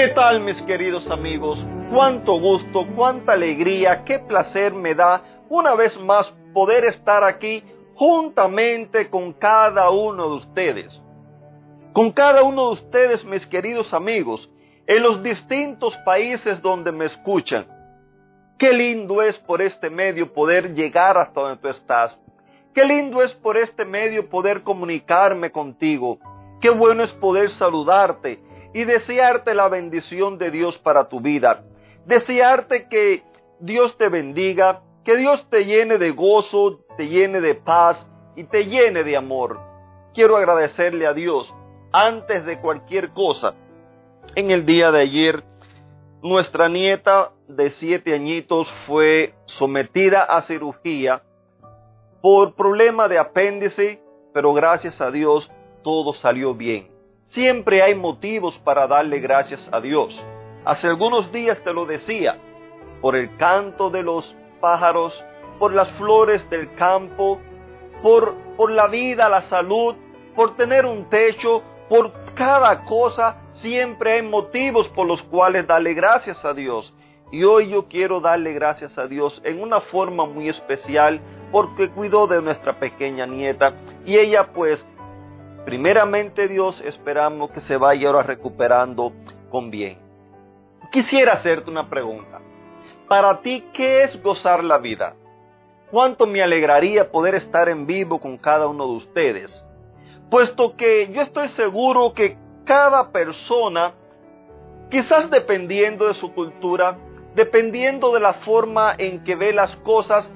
¿Qué tal mis queridos amigos? Cuánto gusto, cuánta alegría, qué placer me da una vez más poder estar aquí juntamente con cada uno de ustedes. Con cada uno de ustedes, mis queridos amigos, en los distintos países donde me escuchan. Qué lindo es por este medio poder llegar hasta donde tú estás. Qué lindo es por este medio poder comunicarme contigo. Qué bueno es poder saludarte y desearte la bendición de Dios para tu vida. Desearte que Dios te bendiga, que Dios te llene de gozo, te llene de paz y te llene de amor. Quiero agradecerle a Dios antes de cualquier cosa. En el día de ayer, nuestra nieta de siete añitos fue sometida a cirugía por problema de apéndice, pero gracias a Dios todo salió bien. Siempre hay motivos para darle gracias a Dios. Hace algunos días te lo decía, por el canto de los pájaros, por las flores del campo, por, por la vida, la salud, por tener un techo, por cada cosa, siempre hay motivos por los cuales darle gracias a Dios. Y hoy yo quiero darle gracias a Dios en una forma muy especial porque cuidó de nuestra pequeña nieta y ella pues primeramente Dios esperamos que se vaya ahora recuperando con bien. Quisiera hacerte una pregunta. Para ti, ¿qué es gozar la vida? ¿Cuánto me alegraría poder estar en vivo con cada uno de ustedes? Puesto que yo estoy seguro que cada persona, quizás dependiendo de su cultura, dependiendo de la forma en que ve las cosas,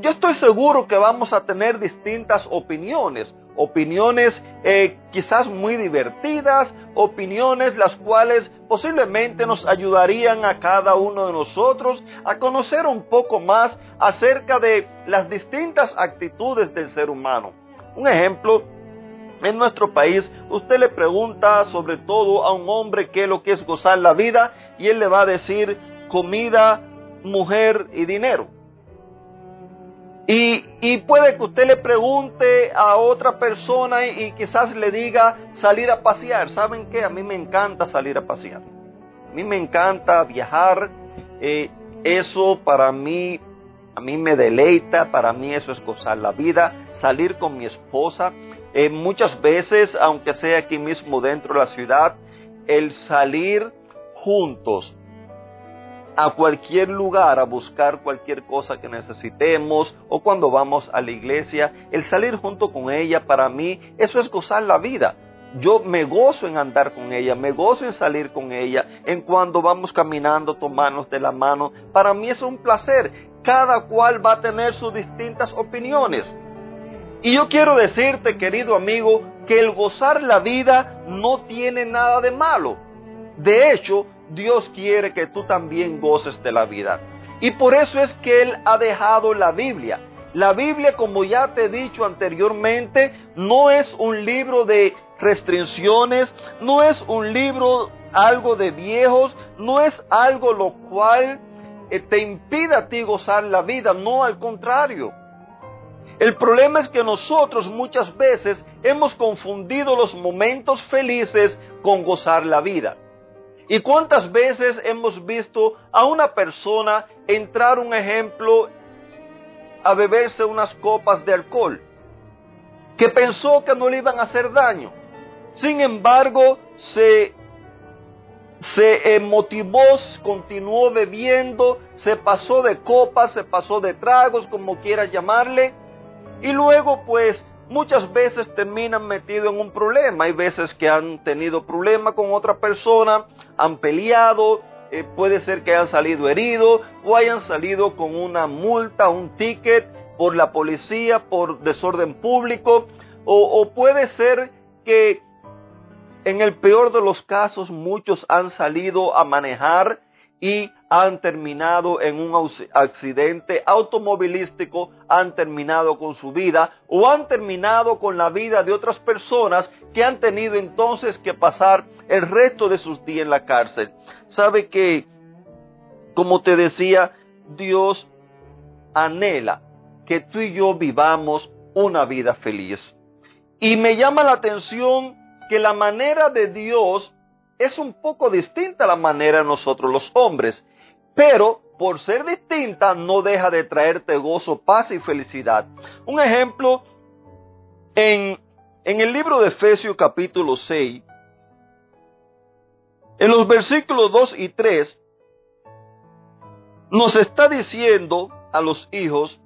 yo estoy seguro que vamos a tener distintas opiniones opiniones eh, quizás muy divertidas, opiniones las cuales posiblemente nos ayudarían a cada uno de nosotros a conocer un poco más acerca de las distintas actitudes del ser humano. Un ejemplo, en nuestro país usted le pregunta sobre todo a un hombre qué es lo que es gozar la vida y él le va a decir comida, mujer y dinero. Y, puede que usted le pregunte a otra persona y, quizás le diga salir a pasear. ¿Saben qué? A mí me encanta salir a pasear. A mí me encanta viajar. Eh, eso para mí, a mí me deleita. Para mí eso es gozar la vida. Salir con mi esposa. Eh, muchas veces, aunque sea aquí mismo dentro de la ciudad, el salir juntos a cualquier lugar a buscar cualquier cosa que necesitemos o cuando vamos a la iglesia, el salir junto con ella para mí, eso es gozar la vida. Yo me gozo en andar con ella, me gozo en salir con ella, en cuando vamos caminando, tomarnos de la mano. Para mí es un placer. Cada cual va a tener sus distintas opiniones. Y yo quiero decirte, querido amigo, que el gozar la vida no tiene nada de malo. De hecho, Dios quiere que tú también goces de la vida. Y por eso es que Él ha dejado la Biblia. La Biblia, como ya te he dicho anteriormente, no es un libro de restricciones, no es un libro algo de viejos, no es algo lo cual eh, te impida a ti gozar la vida, no al contrario. El problema es que nosotros muchas veces hemos confundido los momentos felices con gozar la vida. ¿Y cuántas veces hemos visto a una persona entrar, un ejemplo, a beberse unas copas de alcohol, que pensó que no le iban a hacer daño? Sin embargo, se, se motivó, continuó bebiendo, se pasó de copas, se pasó de tragos, como quieras llamarle, y luego pues muchas veces terminan metidos en un problema. Hay veces que han tenido problema con otra persona, han peleado, eh, puede ser que hayan salido heridos o hayan salido con una multa, un ticket por la policía, por desorden público, o, o puede ser que en el peor de los casos muchos han salido a manejar y han terminado en un accidente automovilístico, han terminado con su vida o han terminado con la vida de otras personas que han tenido entonces que pasar el resto de sus días en la cárcel. Sabe que, como te decía, Dios anhela que tú y yo vivamos una vida feliz. Y me llama la atención que la manera de Dios es un poco distinta a la manera de nosotros los hombres, pero por ser distinta no deja de traerte gozo, paz y felicidad. Un ejemplo, en, en el libro de Efesios capítulo 6, en los versículos 2 y 3, nos está diciendo a los hijos,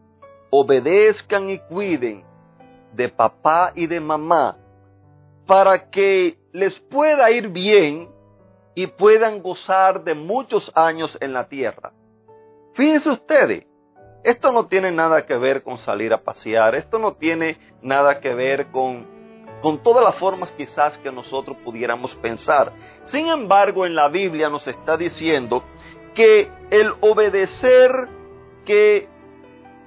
obedezcan y cuiden de papá y de mamá para que les pueda ir bien y puedan gozar de muchos años en la tierra. Fíjense ustedes, esto no tiene nada que ver con salir a pasear, esto no tiene nada que ver con, con todas las formas quizás que nosotros pudiéramos pensar. Sin embargo, en la Biblia nos está diciendo que el obedecer, que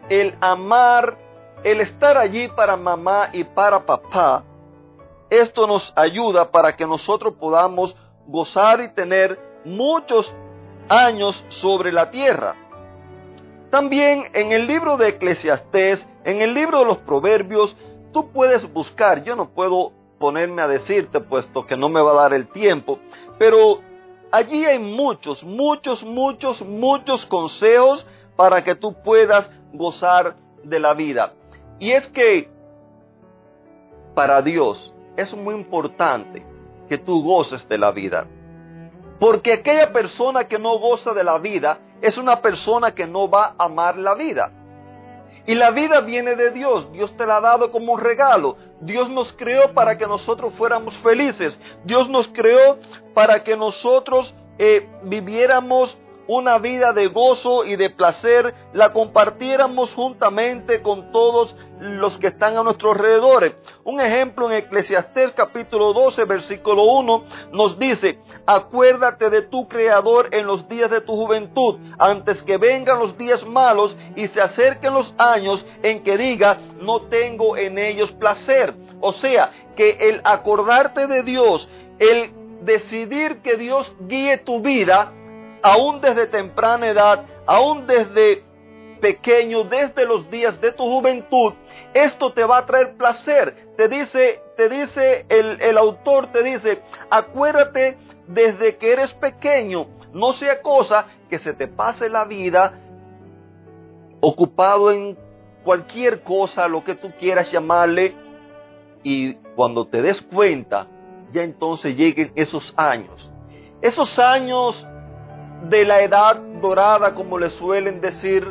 el amar, el estar allí para mamá y para papá, esto nos ayuda para que nosotros podamos gozar y tener muchos años sobre la tierra. También en el libro de Eclesiastés, en el libro de los Proverbios, tú puedes buscar, yo no puedo ponerme a decirte puesto que no me va a dar el tiempo, pero allí hay muchos, muchos, muchos, muchos consejos para que tú puedas gozar de la vida. Y es que para Dios es muy importante que tú goces de la vida. Porque aquella persona que no goza de la vida es una persona que no va a amar la vida. Y la vida viene de Dios. Dios te la ha dado como un regalo. Dios nos creó para que nosotros fuéramos felices. Dios nos creó para que nosotros eh, viviéramos una vida de gozo y de placer, la compartiéramos juntamente con todos los que están a nuestro alrededor. Un ejemplo en Eclesiastés capítulo 12, versículo 1 nos dice, acuérdate de tu Creador en los días de tu juventud, antes que vengan los días malos y se acerquen los años en que diga, no tengo en ellos placer. O sea, que el acordarte de Dios, el decidir que Dios guíe tu vida, aún desde temprana edad, aún desde pequeño, desde los días de tu juventud, esto te va a traer placer. Te dice, te dice el, el autor, te dice, acuérdate desde que eres pequeño, no sea cosa que se te pase la vida ocupado en cualquier cosa, lo que tú quieras llamarle, y cuando te des cuenta, ya entonces lleguen esos años. Esos años de la edad dorada, como le suelen decir,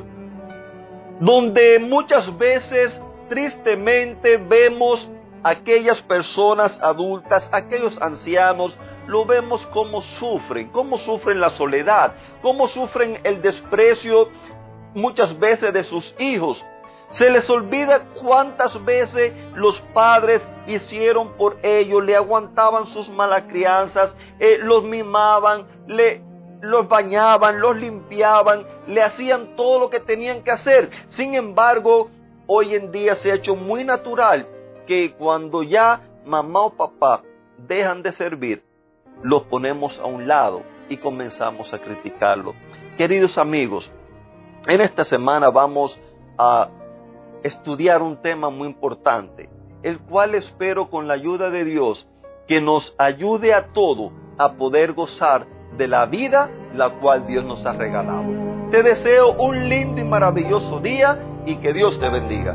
donde muchas veces tristemente vemos aquellas personas adultas, aquellos ancianos, lo vemos como sufren, cómo sufren la soledad, cómo sufren el desprecio muchas veces de sus hijos. Se les olvida cuántas veces los padres hicieron por ellos, le aguantaban sus malas crianzas, eh, los mimaban, le los bañaban, los limpiaban, le hacían todo lo que tenían que hacer. Sin embargo, hoy en día se ha hecho muy natural que cuando ya mamá o papá dejan de servir, los ponemos a un lado y comenzamos a criticarlo. Queridos amigos, en esta semana vamos a estudiar un tema muy importante, el cual espero con la ayuda de Dios que nos ayude a todo a poder gozar de la vida la cual Dios nos ha regalado. Te deseo un lindo y maravilloso día y que Dios te bendiga.